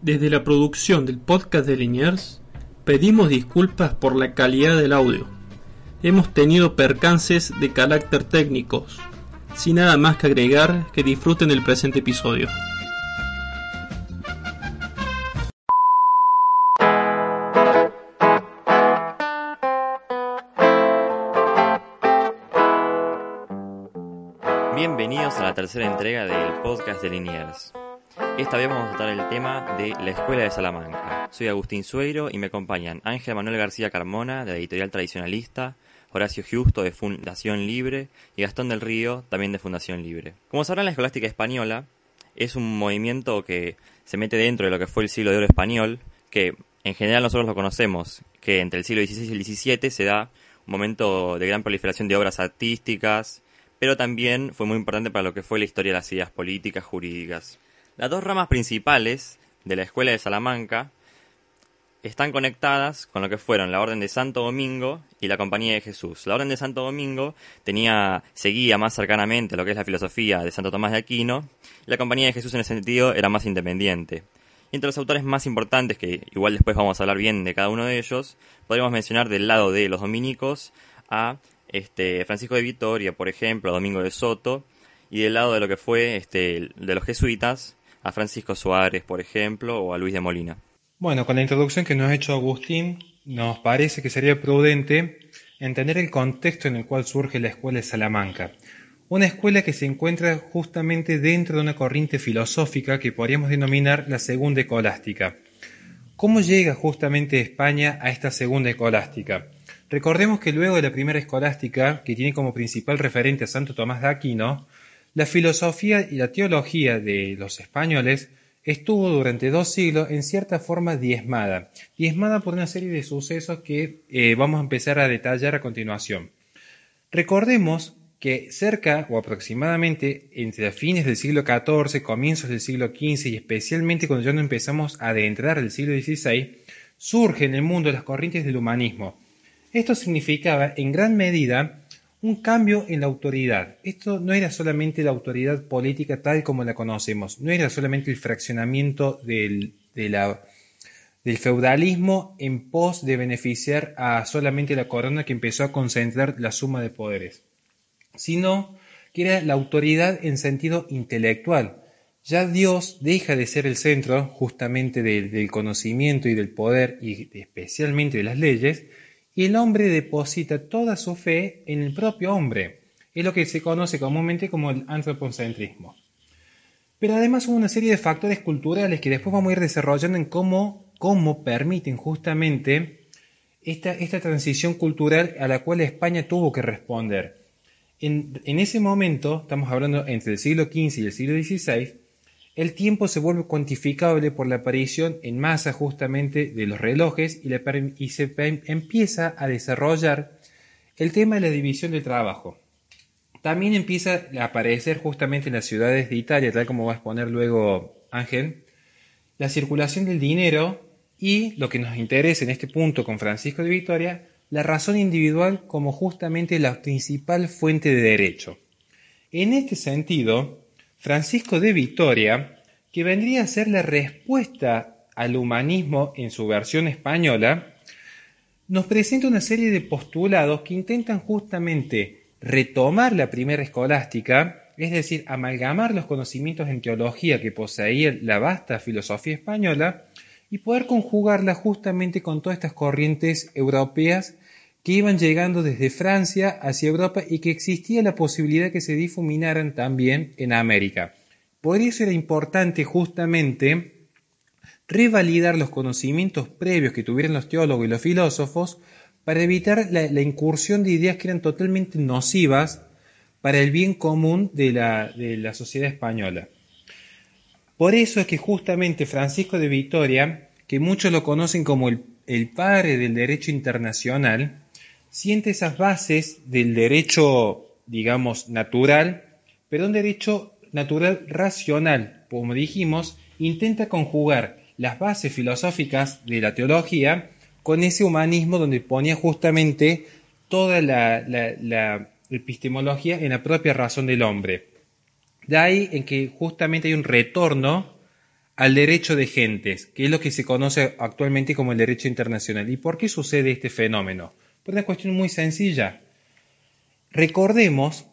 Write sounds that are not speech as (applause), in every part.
Desde la producción del podcast de Liniers, pedimos disculpas por la calidad del audio. Hemos tenido percances de carácter técnicos. Sin nada más que agregar, que disfruten el presente episodio. Bienvenidos a la tercera entrega del podcast de Liniers. Esta vez vamos a tratar el tema de la Escuela de Salamanca. Soy Agustín Sueiro y me acompañan Ángel Manuel García Carmona, de editorial tradicionalista, Horacio Justo, de Fundación Libre, y Gastón del Río, también de Fundación Libre. Como sabrán, la escolástica española es un movimiento que se mete dentro de lo que fue el siglo de oro español, que en general nosotros lo conocemos, que entre el siglo XVI y el XVII se da un momento de gran proliferación de obras artísticas, pero también fue muy importante para lo que fue la historia de las ideas políticas, jurídicas. Las dos ramas principales de la Escuela de Salamanca están conectadas con lo que fueron la Orden de Santo Domingo y la Compañía de Jesús. La Orden de Santo Domingo tenía, seguía más cercanamente lo que es la filosofía de Santo Tomás de Aquino, y la Compañía de Jesús en ese sentido era más independiente. Y entre los autores más importantes, que igual después vamos a hablar bien de cada uno de ellos, podríamos mencionar del lado de los dominicos a este, Francisco de Vitoria, por ejemplo, a Domingo de Soto, y del lado de lo que fue este, de los jesuitas, a Francisco Suárez, por ejemplo, o a Luis de Molina. Bueno, con la introducción que nos ha hecho Agustín, nos parece que sería prudente entender el contexto en el cual surge la Escuela de Salamanca. Una escuela que se encuentra justamente dentro de una corriente filosófica que podríamos denominar la segunda escolástica. ¿Cómo llega justamente España a esta segunda escolástica? Recordemos que luego de la primera escolástica, que tiene como principal referente a Santo Tomás de Aquino, la filosofía y la teología de los españoles estuvo durante dos siglos en cierta forma diezmada, diezmada por una serie de sucesos que eh, vamos a empezar a detallar a continuación. Recordemos que cerca o aproximadamente entre fines del siglo XIV, comienzos del siglo XV y especialmente cuando ya nos empezamos a adentrar el siglo XVI, surge en el mundo las corrientes del humanismo. Esto significaba en gran medida un cambio en la autoridad. Esto no era solamente la autoridad política tal como la conocemos, no era solamente el fraccionamiento del, del feudalismo en pos de beneficiar a solamente la corona que empezó a concentrar la suma de poderes, sino que era la autoridad en sentido intelectual. Ya Dios deja de ser el centro justamente del, del conocimiento y del poder y especialmente de las leyes, y el hombre deposita toda su fe en el propio hombre. Es lo que se conoce comúnmente como el antropocentrismo. Pero además hubo una serie de factores culturales que después vamos a ir desarrollando en cómo, cómo permiten justamente esta, esta transición cultural a la cual España tuvo que responder. En, en ese momento, estamos hablando entre el siglo XV y el siglo XVI, el tiempo se vuelve cuantificable por la aparición en masa justamente de los relojes y, se empieza a desarrollar el tema de la división del trabajo. También empieza a aparecer justamente en las ciudades de Italia, tal como va a exponer luego Ángel, la circulación del dinero y lo que nos interesa en este punto con Francisco de Vitoria, la razón individual como justamente la principal fuente de derecho. En este sentido, Francisco de Vitoria, que vendría a ser la respuesta al humanismo en su versión española, nos presenta una serie de postulados que intentan justamente retomar la primera escolástica, es decir, amalgamar los conocimientos en teología que poseía la vasta filosofía española y poder conjugarla justamente con todas estas corrientes europeas que iban llegando desde Francia hacia Europa y que existía la posibilidad que se difuminaran también en América. Por eso era importante justamente revalidar los conocimientos previos que tuvieran los teólogos y los filósofos para evitar la, incursión de ideas que eran totalmente nocivas para el bien común de la, sociedad española. Por eso es que justamente Francisco de Vitoria, que muchos lo conocen como el padre del derecho internacional, siente esas bases del derecho, digamos, natural, pero un derecho natural racional, como dijimos, intenta conjugar las bases filosóficas de la teología con ese humanismo donde ponía justamente toda la, epistemología en la propia razón del hombre. De ahí en que justamente hay un retorno al derecho de gentes, que es lo que se conoce actualmente como el derecho internacional. ¿Y por qué sucede este fenómeno? Una cuestión muy sencilla. Recordemos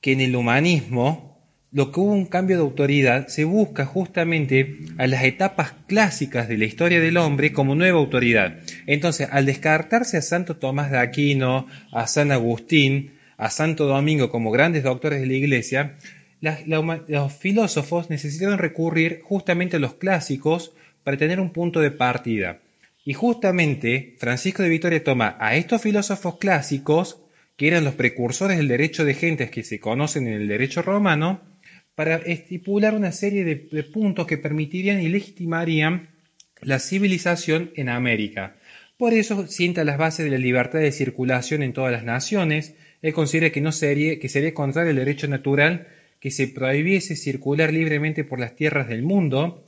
que en el humanismo, lo que hubo un cambio de autoridad se busca justamente a las etapas clásicas de la historia del hombre como nueva autoridad. Entonces, al descartarse a Santo Tomás de Aquino, a San Agustín, a Santo Domingo como grandes doctores de la Iglesia, los filósofos necesitaron recurrir justamente a los clásicos para tener un punto de partida. Y justamente Francisco de Vitoria toma a estos filósofos clásicos, que eran los precursores del derecho de gentes que se conocen en el derecho romano, para estipular una serie de, puntos que permitirían y legitimarían la civilización en América. Por eso sienta las bases de la libertad de circulación en todas las naciones. Él considera que no sería, que sería contrario al derecho natural que se prohibiese circular libremente por las tierras del mundo,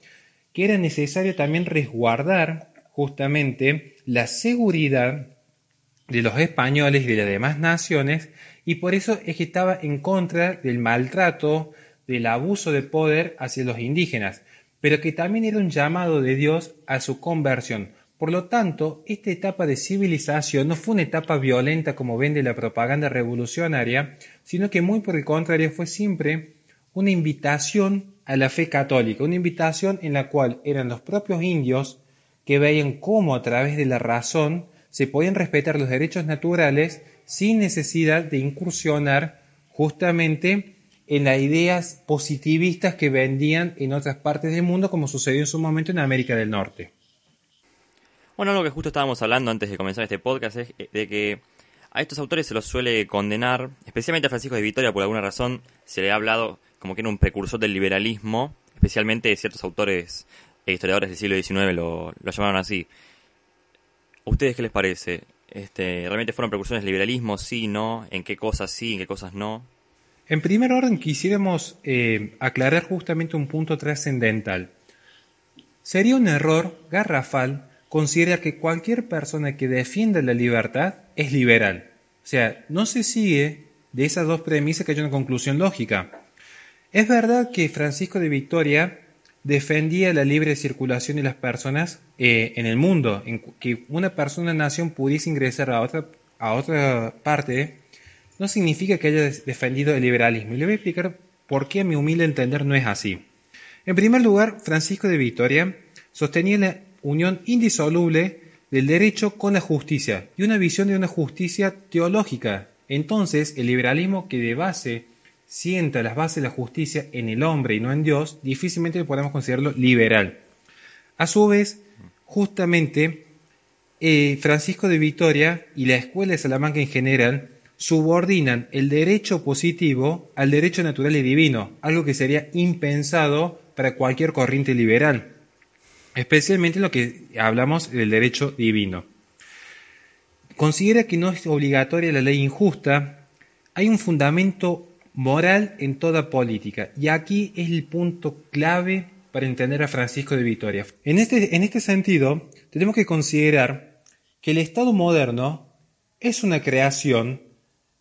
que era necesario también resguardar justamente la seguridad de los españoles y de las demás naciones, y por eso es que estaba en contra del maltrato, del abuso de poder hacia los indígenas, pero que también era un llamado de Dios a su conversión. Por lo tanto, esta etapa de civilización no fue una etapa violenta como vende la propaganda revolucionaria, sino que muy por el contrario fue siempre una invitación a la fe católica, una invitación en la cual eran los propios indios que veían cómo a través de la razón se podían respetar los derechos naturales sin necesidad de incursionar justamente en las ideas positivistas que vendían en otras partes del mundo, como sucedió en su momento en América del Norte. Bueno, lo que justo estábamos hablando antes de comenzar este podcast es de que a estos autores se los suele condenar, especialmente a Francisco de Vitoria, por alguna razón se le ha hablado como que era un precursor del liberalismo, especialmente ciertos autores historiadores del siglo XIX lo, llamaron así. ¿A ustedes qué les parece? Este, ¿Realmente fueron precursores del liberalismo? Sí, no. ¿En qué cosas sí, en qué cosas no? En primer orden quisiéramos eh, aclarar justamente un punto trascendental. Sería un error garrafal considerar que cualquier persona que defienda la libertad es liberal. O sea, no se sigue de esas dos premisas que hay una conclusión lógica. Es verdad que Francisco de Victoria defendía la libre circulación de las personas eh, en el mundo, en que una persona, nación pudiese ingresar a otra, a otra parte, no significa que haya defendido el liberalismo. Y le voy a explicar por qué a mi humilde entender no es así. En primer lugar, Francisco de Victoria sostenía la unión indisoluble del derecho con la justicia y una visión de una justicia teológica. Entonces, el liberalismo que de base sienta las bases de la justicia en el hombre y no en Dios, difícilmente podemos considerarlo liberal. A su vez, justamente, eh, Francisco de Vitoria y la Escuela de Salamanca en general subordinan el derecho positivo al derecho natural y divino, algo que sería impensado para cualquier corriente liberal, especialmente en lo que hablamos del derecho divino. Considera que no es obligatoria la ley injusta, hay un fundamento moral en toda política. Y aquí es el punto clave para entender a Francisco de Vitoria. En este, en este sentido, tenemos que considerar que el Estado moderno es una creación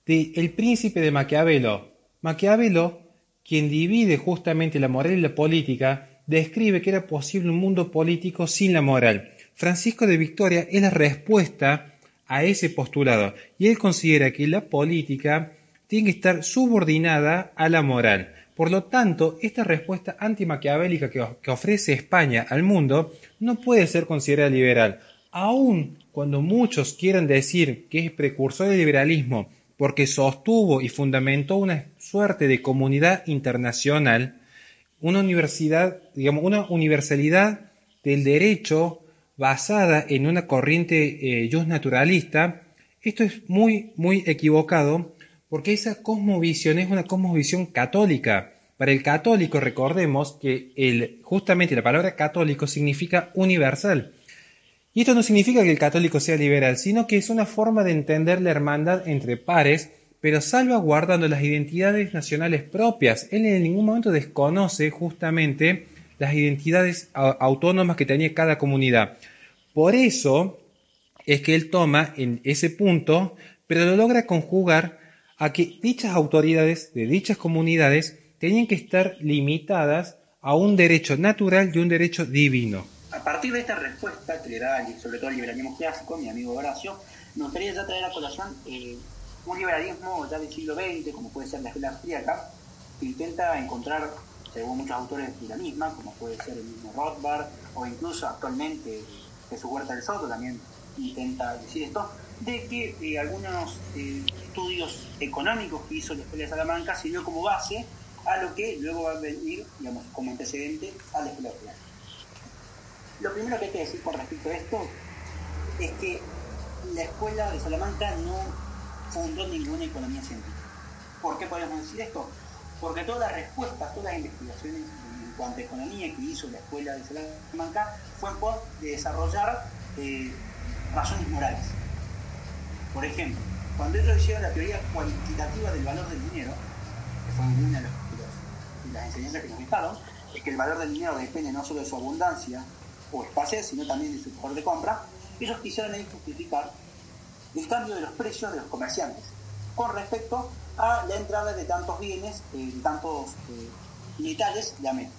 del príncipe de Maquiavelo. Maquiavelo, quien divide justamente la moral y la política, describe que era posible un mundo político sin la moral. Francisco de Victoria es la respuesta a ese postulado y él considera que la política tiene que estar subordinada a la moral. Por lo tanto, esta respuesta antimaquiavélica que, ofrece España al mundo no puede ser considerada liberal, aun cuando muchos quieran decir que es precursor del liberalismo porque sostuvo y fundamentó una suerte de comunidad internacional, una universidad, digamos, una universalidad del derecho basada en una corriente eh, naturalista, esto es muy, muy equivocado porque esa cosmovisión es una cosmovisión católica. Para el católico recordemos que el, justamente la palabra católico significa universal. Y esto no significa que el católico sea liberal, sino que es una forma de entender la hermandad entre pares, pero salvaguardando las identidades nacionales propias. Él en ningún momento desconoce justamente las identidades autónomas que tenía cada comunidad. Por eso es que él toma en ese punto, pero lo logra conjugar a que dichas autoridades de dichas comunidades tenían que estar limitadas a un derecho natural y un derecho divino. A partir de esta respuesta que le da sobre todo el liberalismo clásico, mi amigo Horacio, me gustaría ya traer a colación eh, un liberalismo ya del siglo XX, como puede ser la escuela austríaca, que intenta encontrar, según muchos autores de la misma, como puede ser el mismo Rothbard, o incluso actualmente Jesús Huerta del Soto también intenta decir esto, de que eh, algunos eh, estudios económicos que hizo la Escuela de Salamanca sirvió como base a lo que luego va a venir, digamos, como antecedente a la Escuela Austríaca. Lo primero que hay que decir con respecto a esto es que la Escuela de Salamanca no fundó ninguna economía científica. ¿Por qué podemos decir esto? Porque todas las respuestas, todas las investigaciones en cuanto a economía que hizo la Escuela de Salamanca fue de desarrollar eh, razones morales. Por ejemplo, cuando ellos hicieron la teoría cuantitativa del valor del dinero, que fue una de, las enseñanzas que nos dejaron, es que el valor del dinero depende no solo de su abundancia o escasez, sino también de su poder de compra, ellos quisieron justificar el cambio de los precios de los comerciantes con respecto a la entrada de tantos bienes, de tantos eh, metales de América.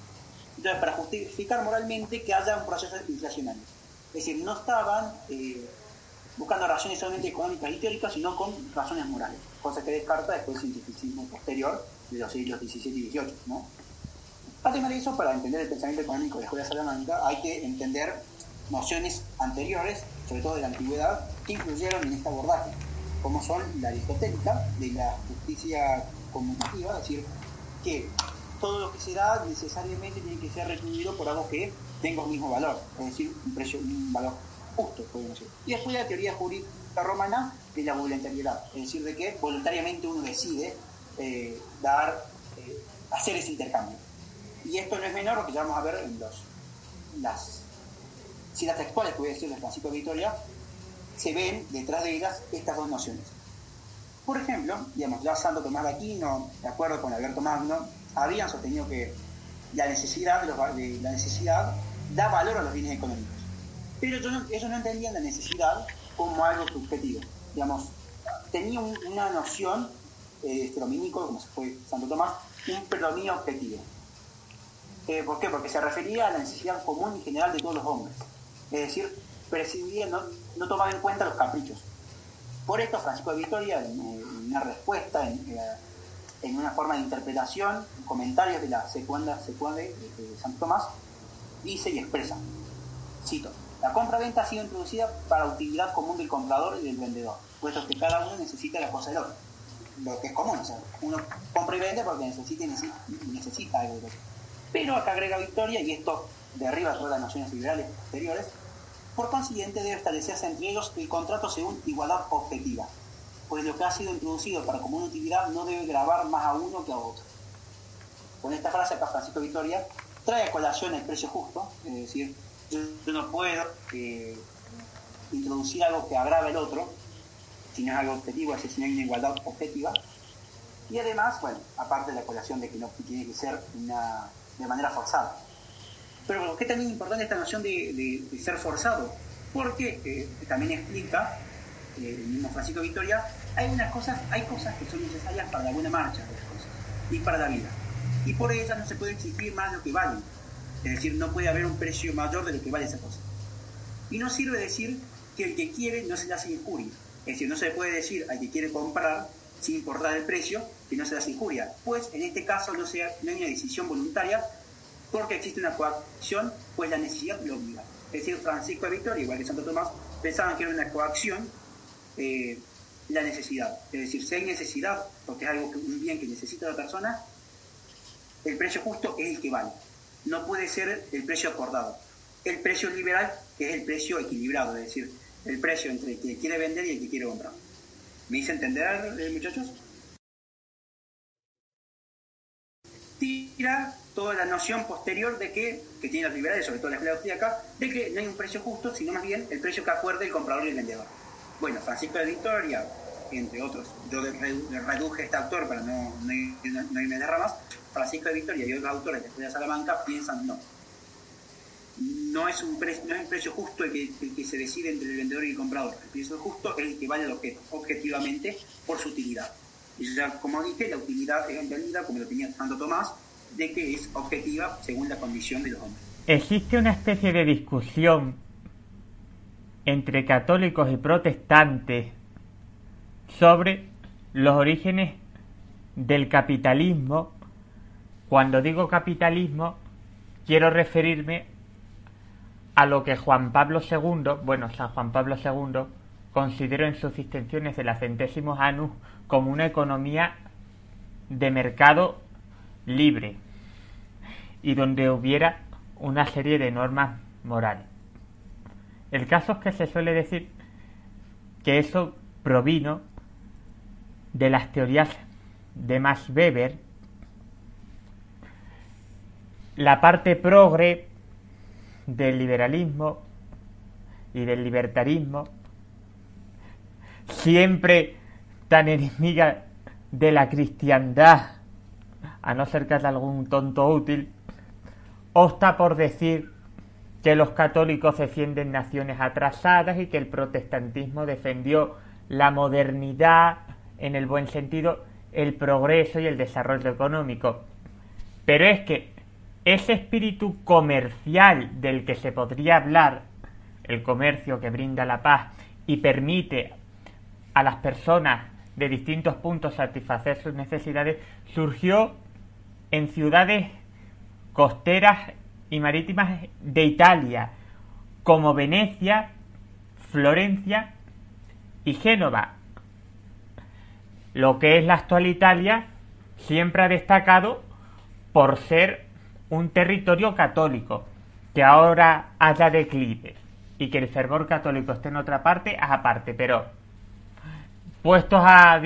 Entonces, para justificar moralmente que haya un proceso inflacionario. Es decir, no estaban eh, buscando razones solamente económicas y teóricas, sino con razones morales, cosa que descarta después el cientificismo posterior de los siglos XVII y XVIII. ¿no? Además de eso, para entender el pensamiento económico de la Escuela Salamanca, hay que entender nociones anteriores, sobre todo de la antigüedad, que influyeron en este abordaje, como son la aristotélica, de la justicia conmutativa, es decir, que todo lo que se da necesariamente tiene que ser retribuido por algo que tenga un mismo valor, es decir, un precio, un valor justo, podemos decir. Y después la teoría jurídica romana de la voluntariedad, es decir, de que voluntariamente uno decide eh, dar, eh, hacer ese intercambio. Y esto no es menor lo que ya vamos a ver en los, las citas textuales que voy a decir de Francisco de Vitoria, se ven detrás de ellas estas dos nociones. Por ejemplo, digamos, ya Santo Tomás de Aquino, de acuerdo con Alberto Magno, habían sostenido que la necesidad, de la necesidad da valor a los bienes económicos. Pero ellos no, entendían la necesidad como algo subjetivo. Digamos, tenía una noción, eh, como se fue Santo Tomás, un predominio objetivo. Eh, ¿Por qué? Porque se refería a la necesidad común y general de todos los hombres. Es decir, prescindía, no, no tomaba en cuenta los caprichos. Por esto, Francisco de Vitoria, en, una respuesta, en, eh, una forma de interpretación, en comentarios de la segunda de, de Santo Tomás, dice y expresa, cito, la compra-venta ha sido introducida para utilidad común del comprador y del vendedor, puesto que cada uno necesita la cosa del otro. Lo que es común, o sea, uno compra y vende porque necesita y algo de Pero acá agrega Victoria, y esto derriba todas las naciones liberales posteriores, por consiguiente debe establecerse entre ellos el contrato según igualdad objetiva, pues lo que ha sido introducido para común utilidad no debe grabar más a uno que a otro. Con esta frase acá Francisco Victoria trae a colación el precio justo, es decir, yo, no puedo introducir algo que agrave al otro, si no es algo objetivo, es decir, si no hay una igualdad objetiva. Y además, bueno, aparte de la colación de que no tiene que ser una, de manera forzada. Pero ¿por qué también es importante esta noción de, ser forzado? Porque eh, también explica eh, el mismo Francisco Victoria, hay unas cosas, hay cosas que son necesarias para la buena marcha de las cosas y para la vida. Y por ellas no se puede exigir más de lo que valen es decir, no puede haber un precio mayor de lo que vale esa cosa. Y no sirve decir que el que quiere no se le hace injuria. Es decir, no se le puede decir al que quiere comprar, sin importar el precio, que no se le hace injuria. Pues en este caso no, sea, no hay una decisión voluntaria porque existe una coacción, pues la necesidad lo obliga. Es decir, Francisco de Victoria, igual que Santo Tomás, pensaban que era una coacción eh, la necesidad. Es decir, si hay necesidad, porque es algo un bien que necesita la persona, el precio justo es el que vale no puede ser el precio acordado. El precio liberal es el precio equilibrado, es decir, el precio entre el que quiere vender y el que quiere comprar. ¿Me hice entender, eh, muchachos? Tira toda la noción posterior de que, que tiene los liberales, sobre todo la escuela acá, de que no hay un precio justo, sino más bien el precio que acuerde el comprador y el vendedor. Bueno, Francisco de Victoria, entre otros, yo reduje este autor para no, no, no irme de ramas, Francisco de Victoria y otros autores de la Salamanca piensan no. No es un, precio, no es un precio justo el que, se decide entre el vendedor y el comprador. El precio justo es el que vale el objeto, objetivamente, por su utilidad. Y ya, como dije, la utilidad es entendida, como lo tenía Santo Tomás, de que es objetiva según la condición de los hombres. Existe una especie de discusión entre católicos y protestantes sobre los orígenes del capitalismo. Cuando digo capitalismo, quiero referirme a lo que Juan Pablo II, bueno, San Juan Pablo II, consideró en sus intenciones de la centésimos anus como una economía de mercado libre y donde hubiera una serie de normas morales. El caso es que se suele decir que eso provino de las teorías de Max Weber, la parte progre del liberalismo y del libertarismo, siempre tan enemiga de la cristiandad, a no ser que haya algún tonto útil, opta por decir que los católicos defienden naciones atrasadas y que el protestantismo defendió la modernidad en el buen sentido, el progreso y el desarrollo económico. Pero es que ese espíritu comercial del que se podría hablar, el comercio que brinda la paz y permite a las personas de distintos puntos satisfacer sus necesidades, surgió en ciudades costeras y marítimas de Italia, como Venecia, Florencia y Génova. Lo que es la actual Italia siempre ha destacado por ser un territorio católico, que ahora haya declive y que el fervor católico esté en otra parte, aparte, pero puestos a,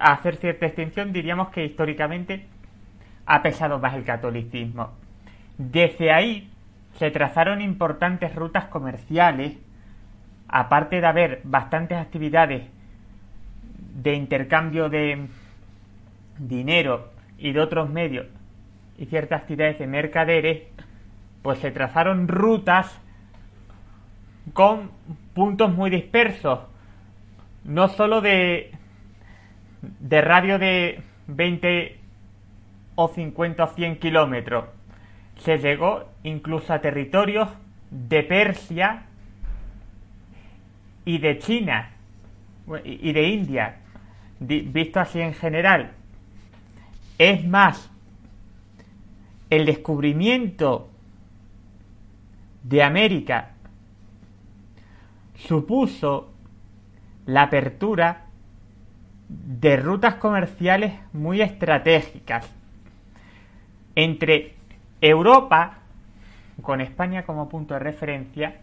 hacer cierta extinción, diríamos que históricamente ha pesado más el catolicismo. Desde ahí se trazaron importantes rutas comerciales, aparte de haber bastantes actividades de intercambio de dinero y de otros medios y ciertas actividades de mercaderes, pues se trazaron rutas con puntos muy dispersos, no solo de, de radio de 20 o 50 o 100 kilómetros, se llegó incluso a territorios de Persia y de China y de India, visto así en general. Es más, el descubrimiento de América supuso la apertura de rutas comerciales muy estratégicas entre Europa, con España como punto de referencia,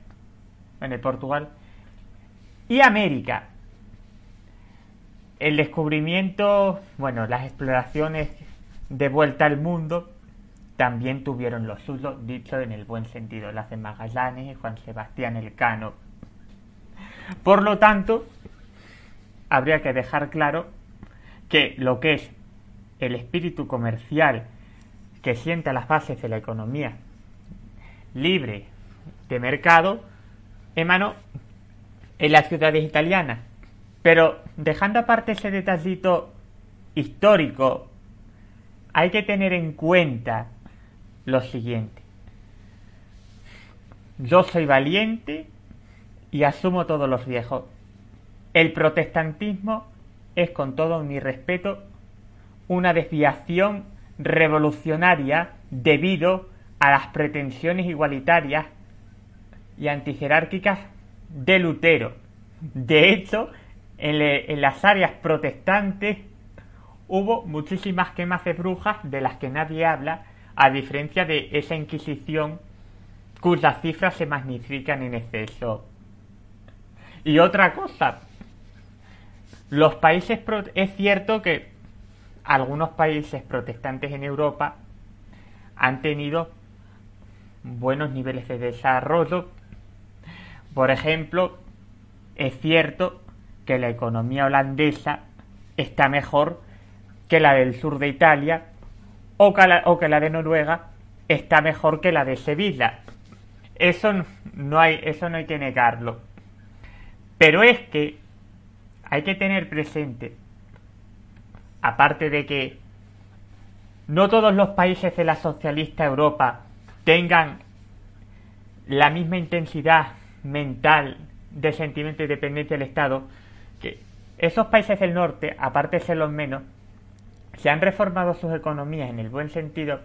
en el Portugal, y América. El descubrimiento, bueno, las exploraciones de vuelta al mundo también tuvieron lo suyo, dicho en el buen sentido, las de Magallanes y Juan Sebastián Elcano. Por lo tanto, habría que dejar claro que lo que es el espíritu comercial que sienta las bases de la economía libre de mercado emanó en las ciudades italianas. Pero dejando aparte ese detallito histórico, hay que tener en cuenta lo siguiente. Yo soy valiente y asumo todos los riesgos. El protestantismo es, con todo mi respeto, una desviación revolucionaria debido a las pretensiones igualitarias y antijerárquicas de Lutero. De hecho, en, las áreas protestantes hubo muchísimas quemas de brujas de las que nadie habla, a diferencia de esa Inquisición cuyas cifras se magnifican en exceso. Y otra cosa, los países es cierto que algunos países protestantes en Europa han tenido buenos niveles de desarrollo. Por ejemplo, es cierto que la economía holandesa está mejor que la del sur de Italia o que la, de Noruega está mejor que la de Sevilla. Eso no hay, eso no hay que negarlo. Pero es que hay que tener presente aparte de que no todos los países de la socialista Europa tengan la misma intensidad mental de sentimiento de dependencia del Estado, que esos países del norte, aparte de ser los menos, se han reformado sus economías en el buen sentido,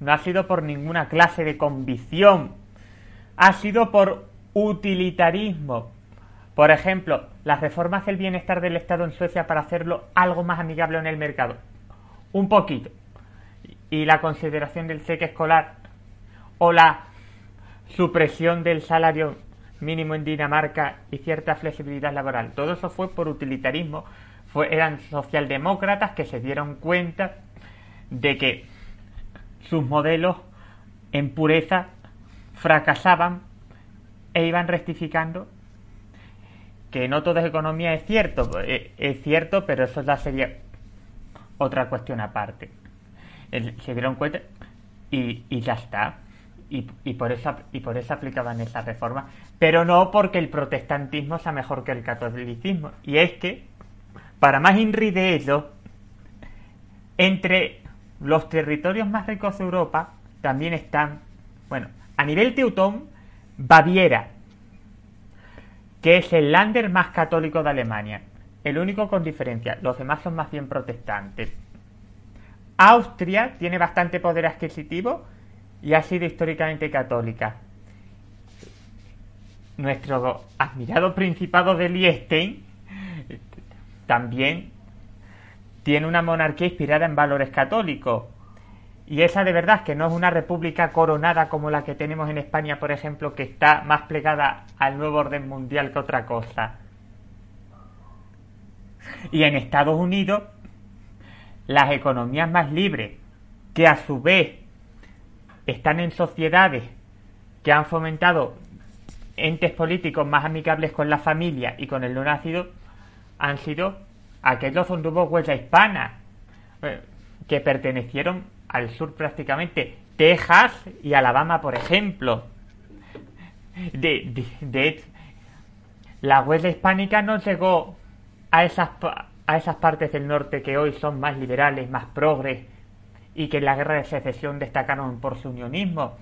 no ha sido por ninguna clase de convicción, ha sido por utilitarismo. Por ejemplo, las reformas del bienestar del Estado en Suecia para hacerlo algo más amigable en el mercado. Un poquito. Y la consideración del cheque escolar o la supresión del salario mínimo en Dinamarca y cierta flexibilidad laboral. Todo eso fue por utilitarismo. Eran socialdemócratas que se dieron cuenta de que sus modelos en pureza fracasaban e iban rectificando que no todo es economía es cierto, eh, es cierto, pero eso ya sería otra cuestión aparte. Se dieron cuenta y, ya está. Y, y, por eso, y por eso aplicaban esa reforma. Pero no porque el protestantismo sea mejor que el catolicismo. Y es que, para más inri de ello, entre los territorios más ricos de Europa también están, bueno, a nivel teutón, Baviera, que es el lander más católico de Alemania, el único con diferencia, los demás son más bien protestantes. Austria tiene bastante poder adquisitivo y ha sido históricamente católica. Nuestro admirado Principado de Liechtenstein también tiene una monarquía inspirada en valores católicos. Y esa de verdad que no es una república coronada como la que tenemos en España, por ejemplo, que está más plegada al nuevo orden mundial que otra cosa. Y en Estados Unidos, las economías más libres, que a su vez están en sociedades que han fomentado entes políticos más amigables con la familia y con el no nacido, han sido aquellos hubo huella hispana, eh, que pertenecieron al sur prácticamente, Texas y Alabama, por ejemplo. De, de, la huella hispánica no llegó a esas, a esas partes del norte que hoy son más liberales, más progres y que en la guerra de secesión destacaron por su unionismo.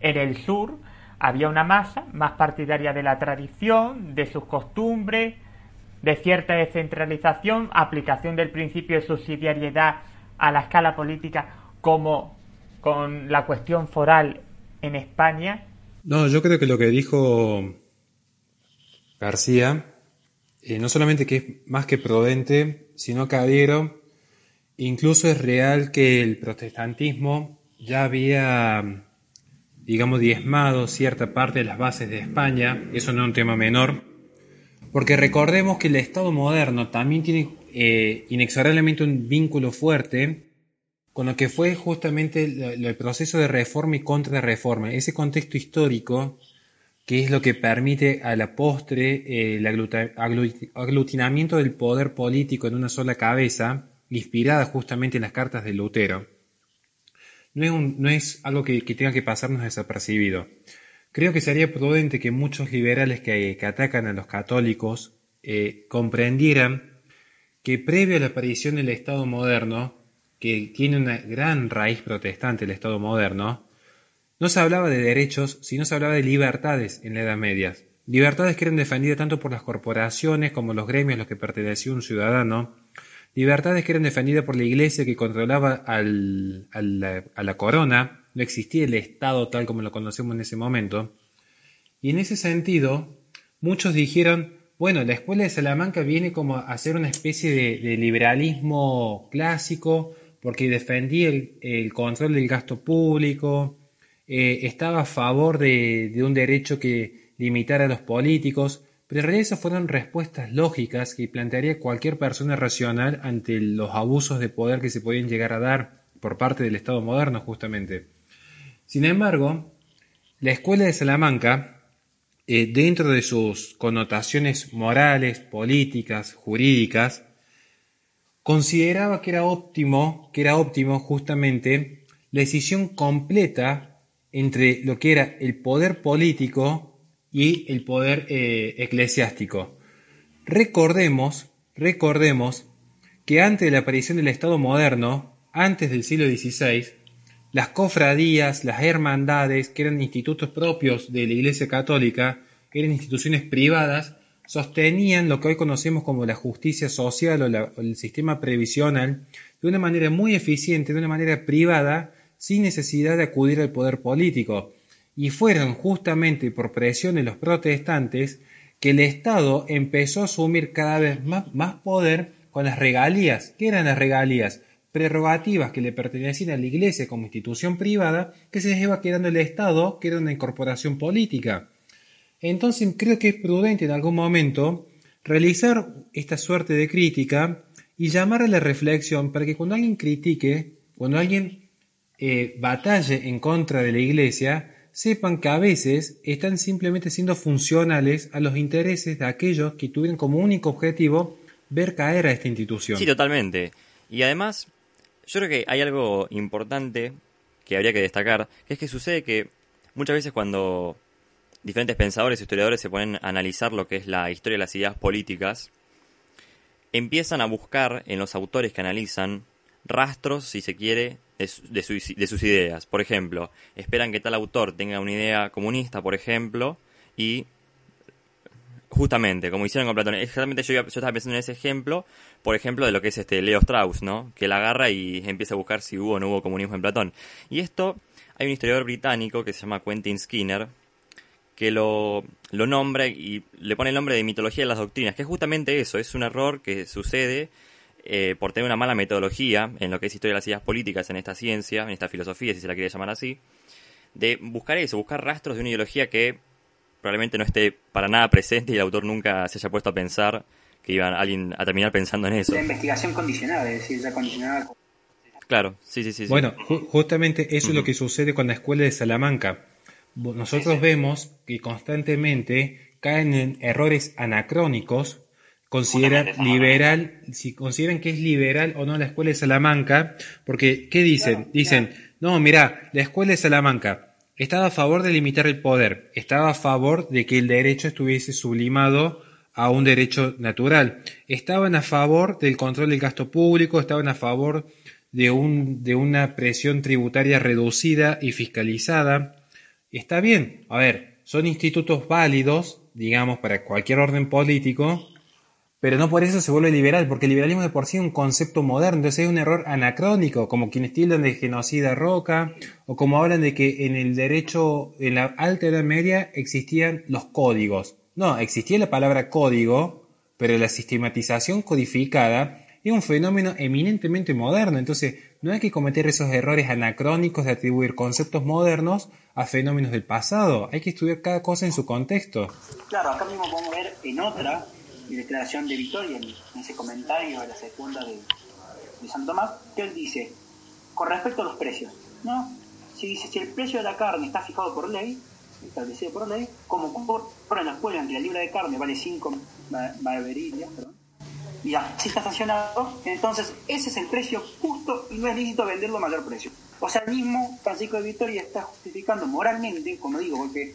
En el sur había una masa más partidaria de la tradición, de sus costumbres, de cierta descentralización, aplicación del principio de subsidiariedad a la escala política como con la cuestión foral en España. No, yo creo que lo que dijo García, eh, no solamente que es más que prudente, sino que adhiero, incluso es real que el protestantismo ya había, digamos, diezmado cierta parte de las bases de España, eso no es un tema menor, porque recordemos que el Estado moderno también tiene eh, inexorablemente un vínculo fuerte con lo que fue justamente el, proceso de reforma y contrarreforma, ese contexto histórico que es lo que permite a la postre eh, el aglutinamiento del poder político en una sola cabeza, inspirada justamente en las cartas de Lutero. No es, algo que tenga que pasarnos desapercibido. Creo que sería prudente que muchos liberales que, atacan a los católicos eh, comprendieran que previo a la aparición del Estado moderno, que tiene una gran raíz protestante el Estado moderno, no se hablaba de derechos, sino se hablaba de libertades en la Edad Media. Libertades que eran defendidas tanto por las corporaciones como los gremios a los que pertenecía un ciudadano, libertades que eran defendidas por la Iglesia que controlaba a la corona, no existía el Estado tal como lo conocemos en ese momento. Y en ese sentido, muchos dijeron, bueno, la escuela de Salamanca viene como a ser una especie de, liberalismo clásico, porque defendía el, control del gasto público, eh, estaba a favor de, de, un derecho que limitara a los políticos, pero en realidad esas fueron respuestas lógicas que plantearía cualquier persona racional ante los abusos de poder que se podían llegar a dar por parte del Estado moderno justamente. Sin embargo, la escuela de Salamanca, eh, dentro de sus connotaciones morales, políticas, jurídicas, consideraba que era óptimo, que era óptimo justamente la decisión completa entre lo que era el poder político y el poder eh, eclesiástico. Recordemos, recordemos que antes de la aparición del Estado moderno, antes del siglo XVI, las cofradías, las hermandades, que eran institutos propios de la Iglesia Católica, eran instituciones privadas, sostenían lo que hoy conocemos como la justicia social o, el sistema previsional de una manera muy eficiente, de una manera privada, sin necesidad de acudir al poder político. Y fueron justamente por presión de los protestantes que el Estado empezó a asumir cada vez más, más poder con las regalías. ¿Qué eran las regalías? Prerrogativas que le pertenecían a la Iglesia como institución privada que se les iba quedando el Estado, que era una incorporación política. Entonces creo que es prudente en algún momento realizar esta suerte de crítica y llamar a la reflexión para que cuando alguien critique, cuando alguien eh, batalle en contra de la Iglesia, sepan que a veces están simplemente siendo funcionales a los intereses de aquellos que tuvieron como único objetivo ver caer a esta institución. Sí, totalmente. Y además, yo creo que hay algo importante que habría que destacar, que es que sucede que muchas veces cuando diferentes pensadores y historiadores se ponen a analizar lo que es la historia de las ideas políticas, empiezan a buscar en los autores que analizan rastros, si se quiere, de, de, sus ideas. Por ejemplo, esperan que tal autor tenga una idea comunista, por ejemplo, y Justamente, como hicieron con Platón. Exactamente yo, yo estaba pensando en ese ejemplo, por ejemplo, de lo que es este Leo Strauss, ¿no? Que la agarra y empieza a buscar si hubo o no hubo comunismo en Platón. Y esto, hay un historiador británico que se llama Quentin Skinner, que lo, lo nombra y le pone el nombre de mitología de las doctrinas, que es justamente eso, es un error que sucede eh, por tener una mala metodología en lo que es historia de las ideas políticas en esta ciencia, en esta filosofía, si se la quiere llamar así, de buscar eso, buscar rastros de una ideología que probablemente no esté para nada presente y el autor nunca se haya puesto a pensar que iba alguien a terminar pensando en eso. La investigación condicionada, es decir, ya condicionada. Claro, sí, sí, sí. Bueno, justamente eso es lo que sucede con la escuela de Salamanca. Nosotros vemos que constantemente caen en errores anacrónicos, consideran liberal, si consideran que es liberal o no la escuela de Salamanca, porque ¿qué dicen? Dicen, no, mira, la escuela de Salamanca estaba a favor de limitar el poder, estaba a favor de que el derecho estuviese sublimado a un derecho natural, estaban a favor del control del gasto público, estaban a favor de, un, de una presión tributaria reducida y fiscalizada. Está bien, a ver, son institutos válidos, digamos, para cualquier orden político, pero no por eso se vuelve liberal, porque el liberalismo de por sí es un concepto moderno, entonces es un error anacrónico, como quienes tildan de genocida roca, o como hablan de que en el derecho, en la alta edad media existían los códigos. No, existía la palabra código, pero la sistematización codificada es un fenómeno eminentemente moderno, entonces no hay que cometer esos errores anacrónicos de atribuir conceptos modernos a fenómenos del pasado, hay que estudiar cada cosa en su contexto. Claro, acá mismo podemos ver en otra declaración de Victoria, en, ese comentario de la segunda de, de San Tomás, que él dice, con respecto a los precios, ¿no? Si dice, si el precio de la carne está fijado por ley, establecido por ley, como por en la escuela en que la libra de carne vale 5 barberillas, y así está sancionado, entonces ese es el precio justo y no es lícito venderlo a mayor precio. O sea, el mismo Francisco de Victoria está justificando moralmente, como digo, porque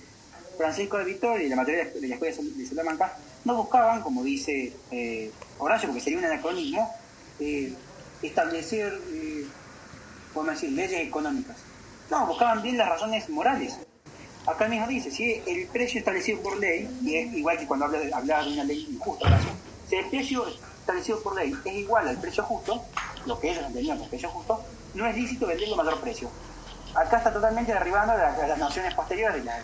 Francisco de Victoria y la mayoría de la escuela de Salamanca no buscaban, como dice eh, Horacio, porque sería un anacronismo, eh, establecer, eh, decir?, leyes económicas. No, buscaban bien las razones morales. Acá mismo dice, si el precio establecido por ley, y es igual que cuando hablaba de una ley injusta, si el precio establecido por ley es igual al precio justo, lo que ellos entendían por precio justo, no es lícito venderlo a mayor precio. Acá está totalmente derribando las, las nociones posteriores de las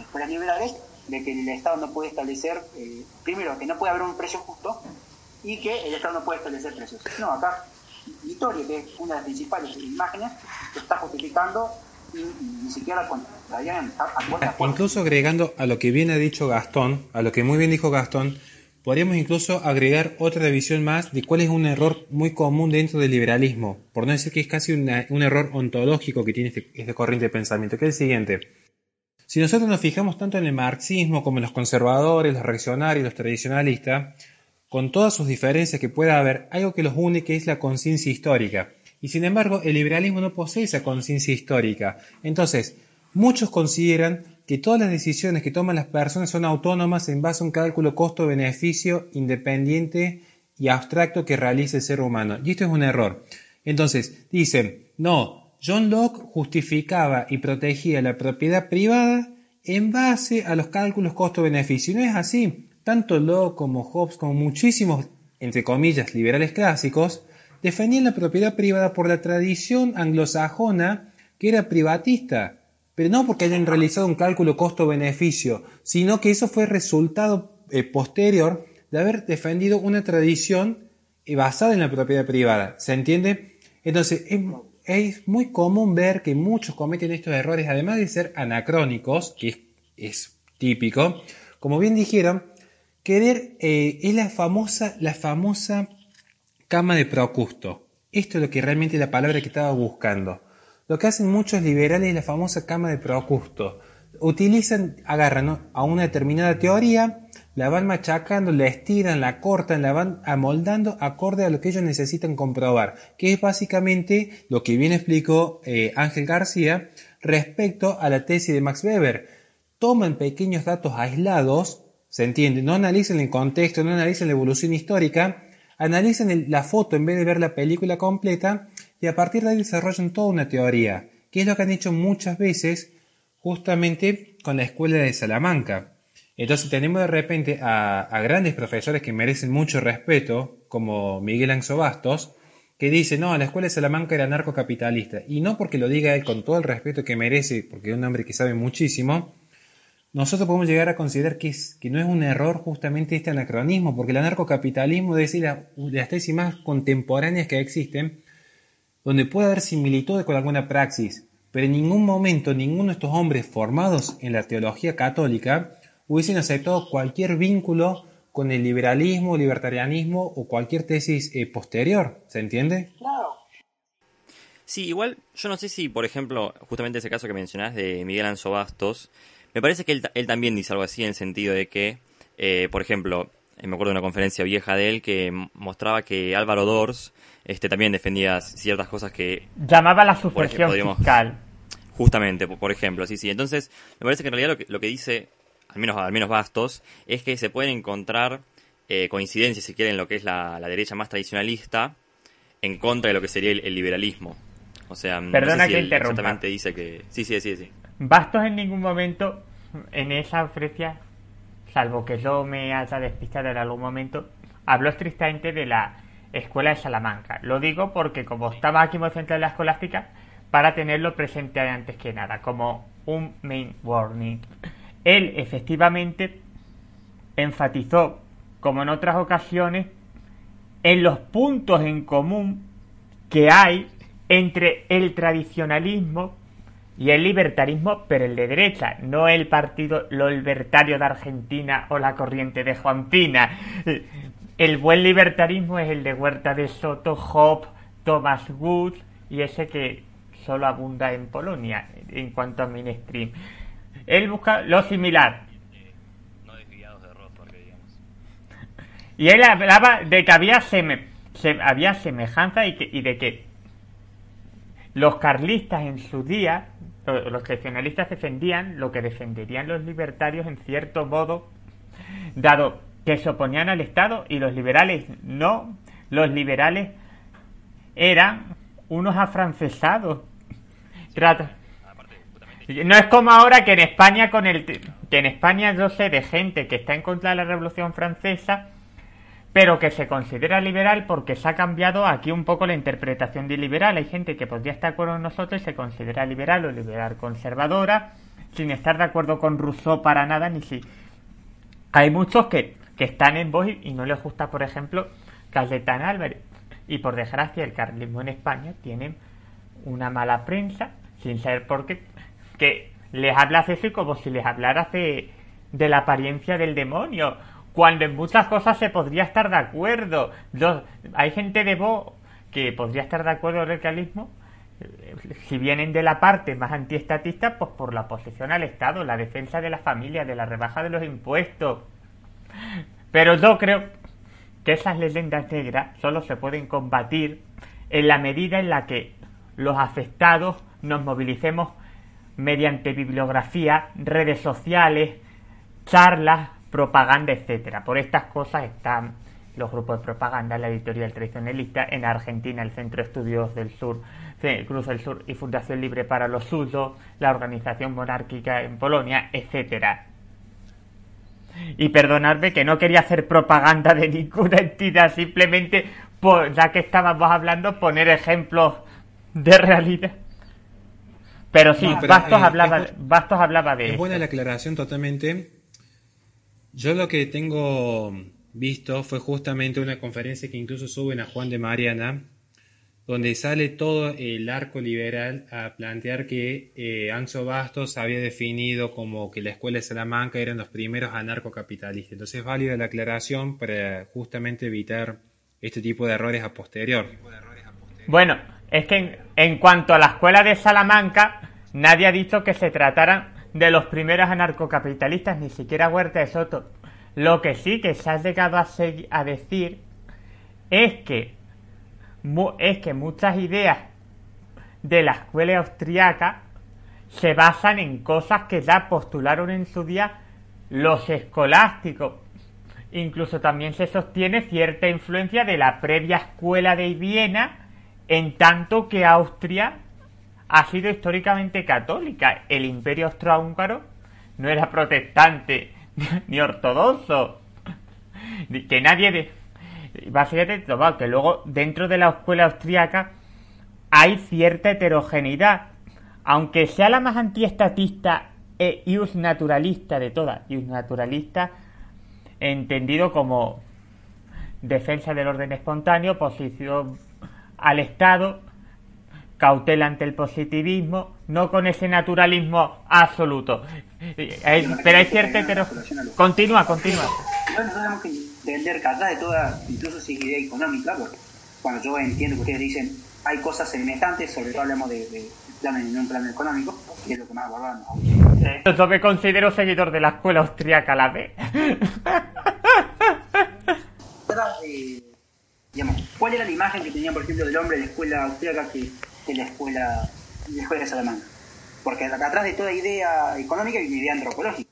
escuelas liberales de que el Estado no puede establecer, eh, primero, que no puede haber un precio justo y que el Estado no puede establecer precios. No, acá Vittoria, que es una de las principales imágenes, está justificando ni siquiera contrarían a, Incluso agregando a lo que bien ha dicho Gastón, a lo que muy bien dijo Gastón, podríamos incluso agregar otra visión más de cuál es un error muy común dentro del liberalismo, por no decir que es casi un error ontológico que tiene este, este corriente de pensamiento, que es el siguiente si nosotros nos fijamos tanto en el marxismo como en los conservadores, los reaccionarios, los tradicionalistas, con todas sus diferencias que pueda haber, algo que los une que es la conciencia histórica. Y sin embargo, el liberalismo no posee esa conciencia histórica. Entonces, muchos consideran que todas las decisiones que toman las personas son autónomas en base a un cálculo costo-beneficio independiente y abstracto que realice el ser humano. Y esto es un error. Entonces, dicen, no, John Locke justificaba y protegía la propiedad privada en base a los cálculos costo-beneficio. No es así. Tanto Locke como Hobbes, como muchísimos, entre comillas, liberales clásicos, defendían la propiedad privada por la tradición anglosajona que era privatista, pero no porque hayan realizado un cálculo costo-beneficio, sino que eso fue resultado eh, posterior de haber defendido una tradición eh, basada en la propiedad privada. ¿Se entiende? Entonces, es, muy común ver que muchos cometen estos errores, además de ser anacrónicos, que es, típico, como bien dijeron, querer eh, es la famosa, la famosa cama de Procusto. Esto es lo que realmente es la palabra que estaba buscando. Lo que hacen muchos liberales es la famosa cama de Procusto. Utilizan, agarran a una determinada teoría, la van machacando, la estiran, la cortan, la van amoldando acorde a lo que ellos necesitan comprobar, que es básicamente lo que bien explicó eh, Ángel García respecto a la tesis de Max Weber. Toman pequeños datos aislados, se entiende, no analicen el contexto, no analicen la evolución histórica, analicen la foto en vez de ver la película completa y a partir de ahí desarrollan toda una teoría, que es lo que han hecho muchas veces justamente con la escuela de Salamanca. Entonces tenemos de repente a, grandes profesores que merecen mucho respeto, como Miguel Anxo Bastos, que dice, no, la escuela de Salamanca era narcocapitalista. Y no porque lo diga él con todo el respeto que merece, porque es un hombre que sabe muchísimo, nosotros podemos llegar a considerar que, es, que no es un error justamente este anacronismo, porque el anarcocapitalismo es decir, las tesis más contemporáneas que existen, donde puede haber similitudes con alguna praxis, pero en ningún momento ninguno de estos hombres formados en la teología católica hubiesen aceptado cualquier vínculo con el liberalismo, libertarianismo o cualquier tesis eh, posterior, ¿se entiende? Claro. Sí, igual yo no sé si, por ejemplo, justamente ese caso que mencionás de Miguel Anzo Bastos, me parece que él, también dice algo así en el sentido de que, eh, por ejemplo, me acuerdo de una conferencia vieja de él que mostraba que Álvaro Dors este, también defendía ciertas cosas que... Llamaba la supresión fiscal. Justamente, por ejemplo, sí, sí. Entonces, me parece que en realidad lo que, lo que dice, al menos, al menos Bastos, es que se pueden encontrar eh, coincidencias, si quieren, en lo que es la, derecha más tradicionalista en contra de lo que sería el, liberalismo. O sea, Perdona que interrumpa. Exactamente dice que... Sí, sí, sí, sí. Bastos en ningún momento en esa ofrecia, salvo que yo me haya despistado en algún momento, habló estrictamente de la Escuela de Salamanca. Lo digo porque como estaba aquí muy central en la escolástica, para tenerlo presente antes que nada, como un main warning. Él efectivamente enfatizó, como en otras ocasiones, en los puntos en común que hay entre el tradicionalismo y el libertarismo, pero el de derecha, no el partido lo libertario de Argentina o la corriente de Juan Pina. El buen libertarismo es el de Huerta de Soto, Hope, Thomas Wood y ese que solo abunda en Polonia en cuanto a mainstream. Él busca lo similar. Y él hablaba de que había, había semejanza y, y de que los carlistas en su día, los tradicionalistas defendían lo que defenderían los libertarios en cierto modo, dado que se oponían al Estado y los liberales no. Los liberales eran unos afrancesados. No es como ahora que en España con el que en España yo sé de gente que está en contra de la Revolución Francesa, pero que se considera liberal porque se ha cambiado aquí un poco la interpretación de liberal. Hay gente que podría estar de acuerdo con nosotros y se considera liberal o liberal conservadora, sin estar de acuerdo con Rousseau para nada, ni si. Hay muchos que que están en voz y no les gusta, por ejemplo, Cayetana Álvarez. Y por desgracia, el carlismo en España tiene una mala prensa, sin saber por qué, que les habla así como si les hablara de, de la apariencia del demonio, cuando en muchas cosas se podría estar de acuerdo. hay gente de voz que podría estar de acuerdo con el carlismo, si vienen de la parte más antiestatista, pues por la oposición al Estado, la defensa de la familia, de la rebaja de los impuestos, pero yo creo que esas leyendas negras solo se pueden combatir en la medida en la que los afectados nos movilicemos mediante bibliografía, redes sociales, charlas, propaganda, etcétera. Por estas cosas están los grupos de propaganda, la editorial tradicionalista, en Argentina el Centro de Estudios del Sur, Cruz del Sur y Fundación Libre para los Suyos, la Organización Monárquica en Polonia, etcétera. Y perdonadme que no quería hacer propaganda de ninguna entidad, simplemente, ya que estábamos hablando, poner ejemplos de realidad. Pero sí, Bastos, hablaba, Bastos hablaba de Es buena la aclaración totalmente. Yo lo que tengo visto fue justamente una conferencia que incluso suben a Juan de Mariana, donde sale todo el arco liberal a plantear que eh, Bastos había definido como que la escuela de Salamanca eran los primeros anarcocapitalistas. Entonces es válida la aclaración para justamente evitar este tipo de errores a posterior. Bueno, es que en, cuanto a la escuela de Salamanca, nadie ha dicho que se trataran de los primeros anarcocapitalistas, ni siquiera Huerta de Soto. Lo que sí que se ha llegado a, decir es que, es que muchas ideas de la escuela austriaca se basan en cosas que ya postularon en su día los escolásticos. Incluso también se sostiene cierta influencia de la previa escuela de Viena, en tanto que Austria ha sido históricamente católica. El imperio austrohúngaro no era protestante (laughs) ni ortodoxo. (laughs) Que nadie de... Básicamente, que luego dentro de la escuela austriaca hay cierta heterogeneidad. Aunque sea la más antiestatista e ius naturalista de todas, ius naturalista entendido como defensa del orden espontáneo, oposición al Estado, cautela ante el positivismo, no con ese naturalismo absoluto. pero hay cierta heterogeneidad. Continúa, continúa. Bueno, tenemos que entender que atrás de toda, incluso si idea económica, porque cuando yo entiendo que ustedes dicen hay cosas semejantes, sobre todo hablamos de, de plano en un plano económico, que es lo que más abordamos. Yo me considero seguidor de la escuela austríaca, la B. Eh, digamos, ¿cuál era la imagen que tenían, por ejemplo, del hombre de la escuela austríaca que de la escuela, de la escuela de Salamanca? Porque atrás de toda idea económica hay una idea antropológica.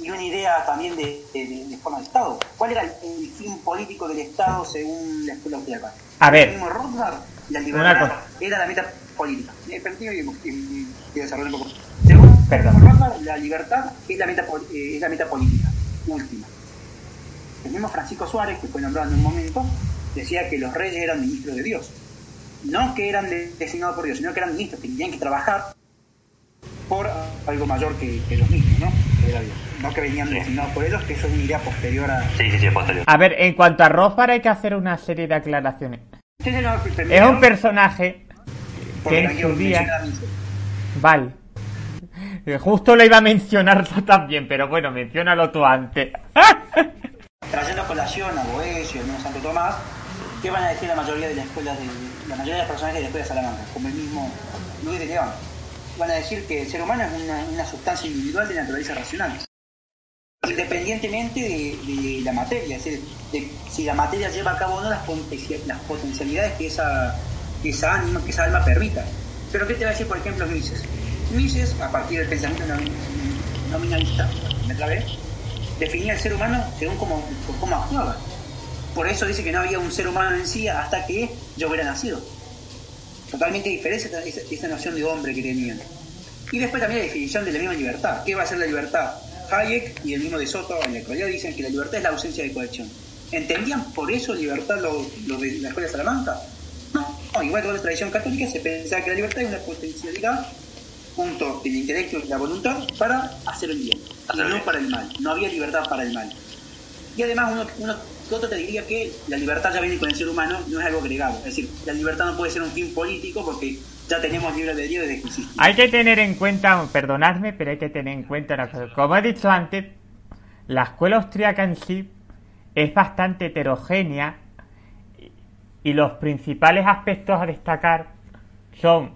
Y una idea también de, forma de Estado. ¿Cuál era el, fin político del Estado según la escuela austríaca? A ver. El mismo la libertad era la meta política. Eh, y, desarrollo un poco. Según Perdón. la libertad es la, meta, eh, es la meta política, última. El mismo Francisco Suárez, que fue nombrado en un momento, decía que los reyes eran ministros de Dios. No que eran designados por Dios, sino que eran ministros, que tenían que trabajar por algo mayor que, ellos mismos, ¿no? No que venían designados por ellos, que eso es una idea posterior a... Sí, sí, sí, posterior. A ver, en cuanto a Rothbard hay que hacer una serie de aclaraciones. es un personaje que en su día... Vale. Justo lo iba a mencionar (laughs) también, pero bueno, menciónalo tú antes. (laughs) Trayendo colación a Boesio, a Santo Tomás, ¿qué van a decir la mayoría de las escuelas de, la mayoría de los personajes de la escuela de Salamanca? Como el mismo Luis de León. Van a decir que el ser humano es una, sustancia individual de naturaleza racional. Independientemente de, la materia, es decir, de si la materia lleva a cabo o no las, potencialidades que esa, que esa, ánima, que esa alma permita. Pero ¿qué te va a decir, por ejemplo, Mises? Mises, a partir del pensamiento nominalista, otra vez, definía el ser humano según cómo, cómo actuaba. Por eso dice que no había un ser humano en sí hasta que yo hubiera nacido. Totalmente diferente esa, esa noción de hombre que tenían. Y después también la definición de la misma libertad. ¿Qué va a ser la libertad? Hayek y el mismo de Soto en la actualidad dicen que la libertad es la ausencia de coacción. ¿Entendían por eso libertad los lo de la escuela de Salamanca? No, igual que la tradición católica se pensaba que la libertad es una potencialidad junto el intelecto y la voluntad para hacer el bien, y no para el mal. No había libertad para el mal. Y además uno, uno otro te diría que la libertad ya viene con el ser humano, no es algo agregado. Es decir, la libertad no puede ser un fin político porque ya tenemos libre de Dios desde que existe. Hay que tener en cuenta, perdonadme, pero hay que tener en cuenta una cosa. Como he dicho antes, la escuela austríaca en sí es bastante heterogénea y los principales aspectos a destacar son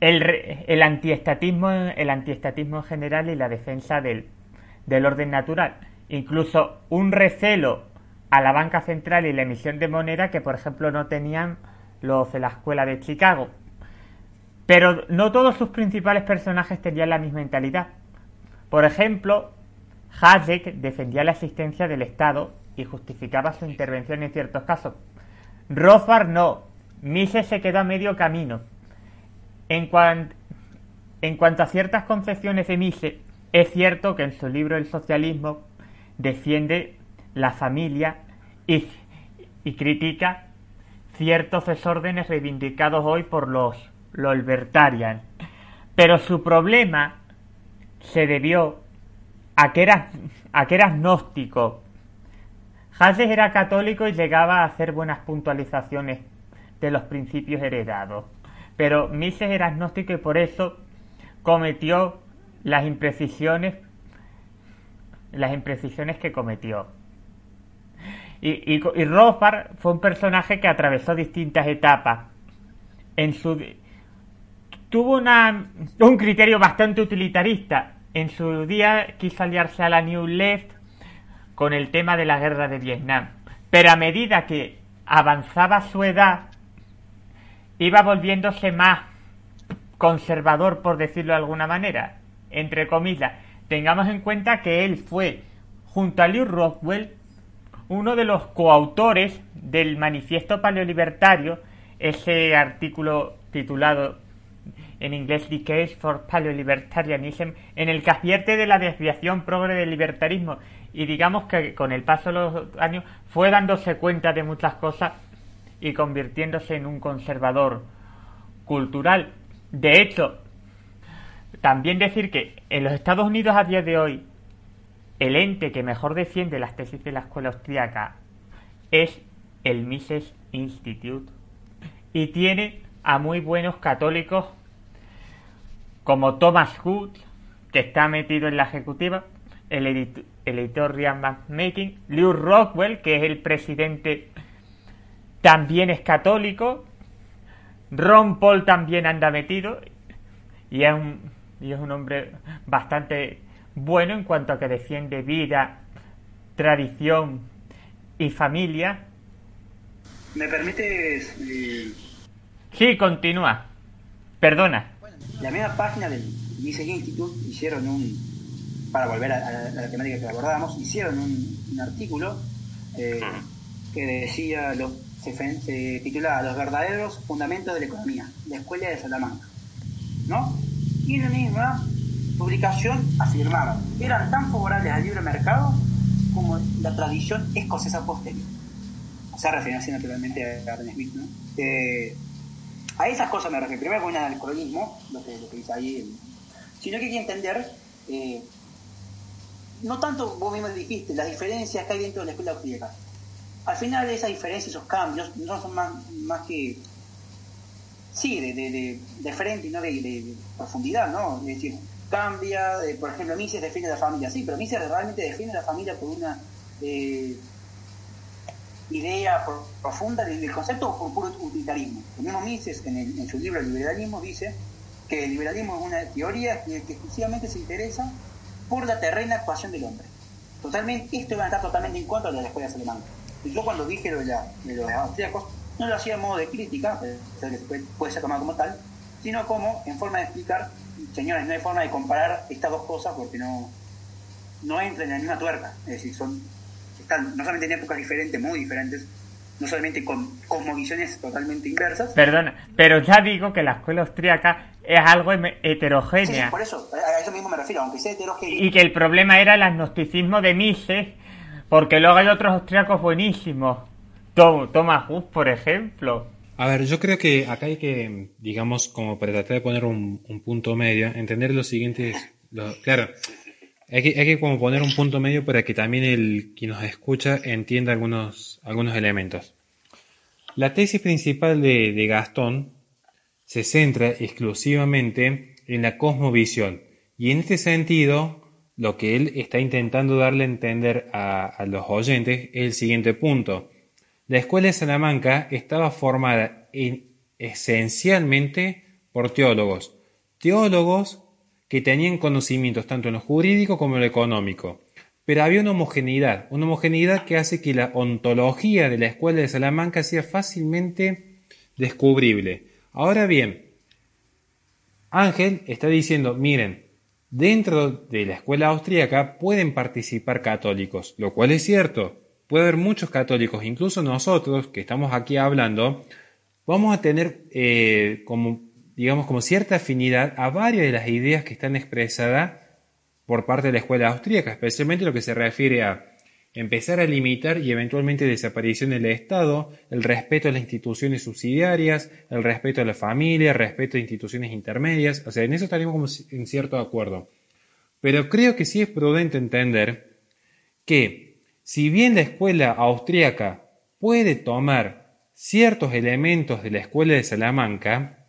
el, el, antiestatismo, el antiestatismo en general y la defensa del, del orden natural. Incluso un recelo a la banca central y la emisión de moneda que, por ejemplo, no tenían los de la escuela de Chicago. Pero no todos sus principales personajes tenían la misma mentalidad. Por ejemplo, Hayek defendía la existencia del Estado y justificaba su intervención en ciertos casos. Rothbard no. Mises se quedó a medio camino. En, en cuanto a ciertas concepciones de Mises, es cierto que en su libro El socialismo defiende la familia y, y critica ciertos desórdenes reivindicados hoy por los, los. Pero su problema se debió a que era, a que era agnóstico. Hayek era católico y llegaba a hacer buenas puntualizaciones de los principios heredados. Pero Mises era agnóstico y por eso cometió las imprecisiones las imprecisiones que cometió. Y, y, Rothbard fue un personaje que atravesó distintas etapas. En su, tuvo una, un criterio bastante utilitarista. En su día quiso aliarse a la New Left con el tema de la guerra de Vietnam. Pero a medida que avanzaba su edad, iba volviéndose más conservador, por decirlo de alguna manera, entre comillas. Tengamos en cuenta que él fue, junto a Lewis Rockwell, uno de los coautores del Manifiesto Paleolibertario, ese artículo titulado en inglés The Case for Paleolibertarianism, en el que advierte de la desviación progre del libertarismo. Y digamos que con el paso de los años fue dándose cuenta de muchas cosas y convirtiéndose en un conservador cultural. De hecho, también decir que en los Estados Unidos a día de hoy el ente que mejor defiende las tesis de la escuela austríaca es el Mises Institute. Y tiene a muy buenos católicos como Thomas Hood, que está metido en la ejecutiva, el, editor Ryan Making, Lew Rockwell, que es el presidente, también es católico, Ron Paul también anda metido y es un, y es un hombre bastante bueno en cuanto a que defiende vida, tradición y familia. ¿Me permites? Eh, sí, continúa. Perdona. La misma página del Mises Institute hicieron un, para volver a, la temática que abordamos, hicieron un, artículo eh, que decía, lo, se, titulaba Los verdaderos fundamentos de la economía, la escuela de Salamanca. ¿No? Y en la misma publicación afirmaba, eran tan favorables al libre mercado como la tradición escocesa posterior. O sea, refiriéndose naturalmente a Adam Smith, ¿no? Eh, a esas cosas me refiero. Primero con el colonismo, lo que, lo que dice ahí, sino que hay que entender, eh, no tanto vos mismo dijiste, las diferencias que hay dentro de la escuela austríaca. Al final esas diferencias, esos cambios, no son más, más que, sí, de, de, de, frente y no de, profundidad, ¿no? Es decir, cambia, eh, por ejemplo, Mises defiende la familia, sí, pero Mises realmente defiende la familia por una... Eh, idea profunda del, concepto o por puro utilitarismo. El mismo Mises en, su libro El liberalismo dice que el liberalismo es una teoría que, exclusivamente se interesa por la terrena actuación del hombre. Totalmente, esto va a estar totalmente en contra de las escuelas alemanas. Yo cuando dije lo de, los austríacos, no lo hacía en modo de crítica, que puede, puede ser tomado como tal, sino como en forma de explicar, señores, no hay forma de comparar estas dos cosas porque no, no entran en la misma tuerca. Es decir, son no solamente en épocas diferentes, muy diferentes, no solamente con cosmovisiones totalmente inversas. Perdona, pero ya digo que la escuela austríaca es algo heterogénea. Sí, por eso, a eso mismo me refiero, aunque sea heterogénea. Y que el problema era el agnosticismo de Mises, porque luego hay otros austríacos buenísimos. Thomas Huss, por ejemplo. A ver, yo creo que acá hay que, digamos, como para tratar de poner un, punto medio, entender lo siguiente. claro, hay que, hay que como poner un punto medio para que también el quien nos escucha entienda algunos, algunos elementos. La tesis principal de, Gastón se centra exclusivamente en la cosmovisión y en este sentido lo que él está intentando darle a entender a, los oyentes es el siguiente punto. La escuela de Salamanca estaba formada esencialmente por teólogos, teólogos que tenían conocimientos tanto en lo jurídico como en lo económico. Pero había una homogeneidad, una homogeneidad que hace que la ontología de la escuela de Salamanca sea fácilmente descubrible. Ahora bien, Ángel está diciendo, miren, dentro de la escuela austríaca pueden participar católicos, lo cual es cierto. Puede haber muchos católicos, incluso nosotros que estamos aquí hablando, vamos a tener eh, digamos, como cierta afinidad a varias de las ideas que están expresadas por parte de la escuela austríaca, especialmente lo que se refiere a empezar a limitar y eventualmente desaparición del Estado, el respeto a las instituciones subsidiarias, el respeto a la familia, el respeto a instituciones intermedias, o sea, en eso estaríamos como en cierto acuerdo. Pero creo que sí es prudente entender que si bien la escuela austríaca puede tomar ciertos elementos de la escuela de Salamanca,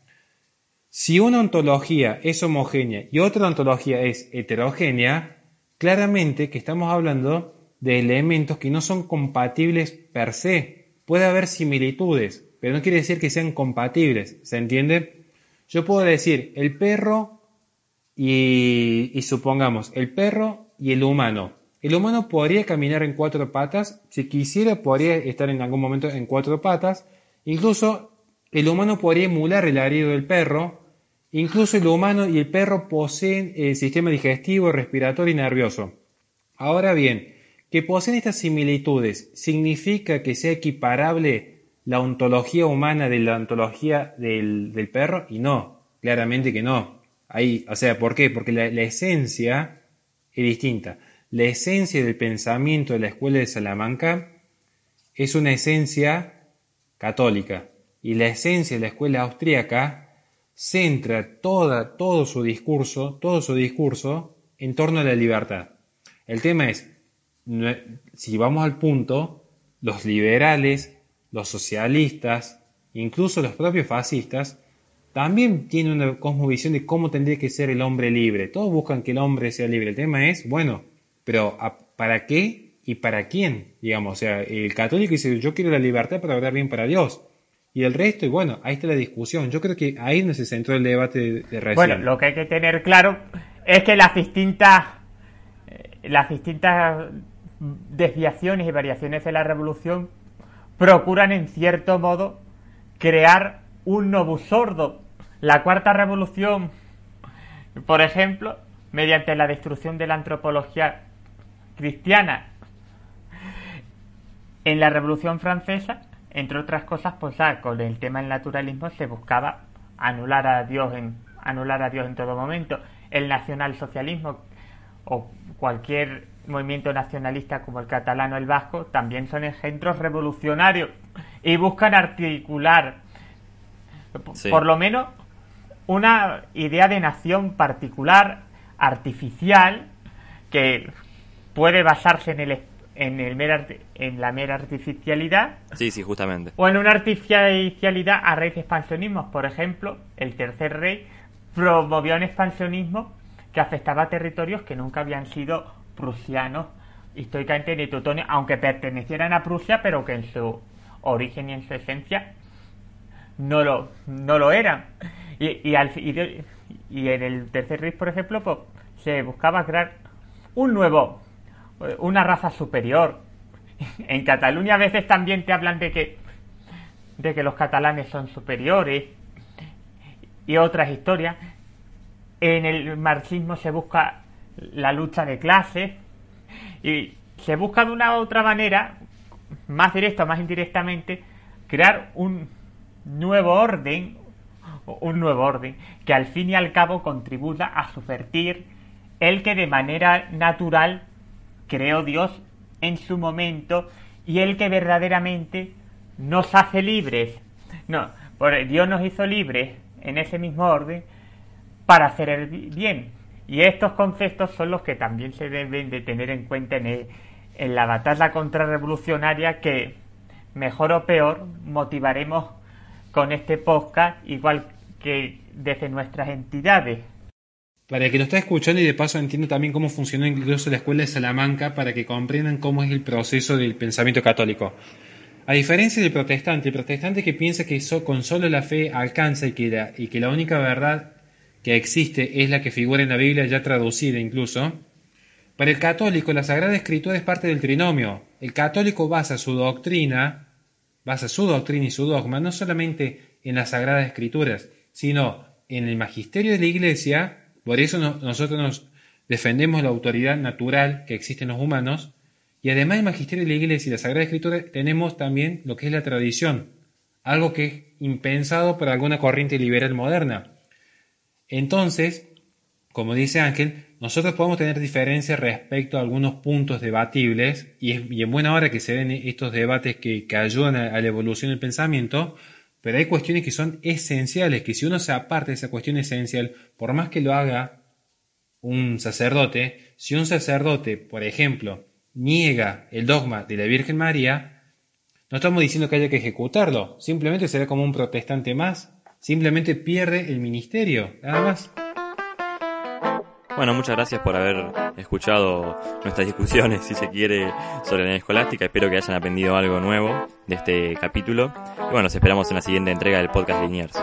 si una ontología es homogénea y otra ontología es heterogénea, claramente que estamos hablando de elementos que no son compatibles per se. Puede haber similitudes, pero no quiere decir que sean compatibles, ¿se entiende? Yo puedo decir el perro y, supongamos el perro y el humano. El humano podría caminar en cuatro patas, si quisiera podría estar en algún momento en cuatro patas, incluso el humano podría emular el arido del perro, incluso el humano y el perro poseen el sistema digestivo, respiratorio y nervioso. Ahora bien, que poseen estas similitudes significa que sea equiparable la ontología humana de la ontología del, perro y no, claramente que no. Ahí, o sea, ¿por qué? Porque la, esencia es distinta. La esencia del pensamiento de la escuela de Salamanca es una esencia católica y la esencia de la escuela austríaca centra toda, todo su discurso, todo su discurso en torno a la libertad. El tema es, si vamos al punto, los liberales, los socialistas, incluso los propios fascistas, también tienen una cosmovisión de cómo tendría que ser el hombre libre. Todos buscan que el hombre sea libre. El tema es, bueno, pero ¿para qué y para quién? Digamos, o sea, el católico dice, yo quiero la libertad para obrar bien para Dios. Y el resto, y bueno, ahí está la discusión. Yo creo que ahí no se centró el debate de, de Bueno, lo que hay que tener claro es que las distintas, eh, las distintas desviaciones y variaciones de la revolución procuran en cierto modo crear un nuevo sordo. La cuarta revolución, por ejemplo, mediante la destrucción de la antropología cristiana en la revolución francesa, entre otras cosas, pues con el tema del naturalismo se buscaba anular a Dios en anular a Dios en todo momento. El nacionalsocialismo o cualquier movimiento nacionalista como el catalán o el vasco también son ejemplos revolucionarios y buscan articular por lo menos una idea de nación particular, artificial, que puede basarse en el en el en la mera artificialidad. Sí, sí, justamente. O en una artificialidad a raíz de expansionismos. Por ejemplo, el tercer rey promovió un expansionismo que afectaba a territorios que nunca habían sido prusianos históricamente ni teutones, aunque pertenecieran a Prusia, pero que en su origen y en su esencia no lo, no lo eran. Y, y, al, y, en el tercer Reich, por ejemplo, pues, se buscaba crear un nuevo, una raza superior. En Cataluña a veces también te hablan de que, de que los catalanes son superiores y otras historias. En el marxismo se busca la lucha de clases y se busca de una u otra manera, más directa o más indirectamente, crear un nuevo orden, un nuevo orden que al fin y al cabo contribuya a subvertir el que de manera natural creó Dios en su momento y el que verdaderamente nos hace libres. No, Dios nos hizo libres en ese mismo orden para hacer el bien, y estos conceptos son los que también se deben de tener en cuenta en, en la batalla contrarrevolucionaria que, mejor o peor, motivaremos con este podcast, igual que desde nuestras entidades. Para el que lo está escuchando y de paso entiendo también cómo funcionó incluso la escuela de Salamanca para que comprendan cómo es el proceso del pensamiento católico. A diferencia del protestante, el protestante que piensa que con solo la fe alcanza y que y que la única verdad que existe es la que figura en la Biblia ya traducida incluso, para el católico la Sagrada Escritura es parte del trinomio. El católico basa su doctrina, basa su doctrina y su dogma no solamente en las Sagradas Escrituras, sino en el magisterio de la Iglesia, Por eso nosotros nos defendemos la autoridad natural que existe en los humanos y además del magisterio de la iglesia y la Sagrada Escritura tenemos también lo que es la tradición, algo que es impensado por alguna corriente liberal moderna. Entonces, como dice Ángel, nosotros podemos tener diferencias respecto a algunos puntos debatibles y, es, en buena hora que se den estos debates que, ayudan a, la evolución del pensamiento, pero hay cuestiones que son esenciales, que si uno se aparte de esa cuestión esencial, por más que lo haga un sacerdote, si un sacerdote, por ejemplo, niega el dogma de la Virgen María, no estamos diciendo que haya que ejecutarlo, simplemente será como un protestante más, simplemente pierde el ministerio, nada más. Bueno, muchas gracias por haber escuchado nuestras discusiones, si se quiere, sobre la escolástica. Espero que hayan aprendido algo nuevo de este capítulo. Y bueno, nos esperamos en la siguiente entrega del podcast Liniers.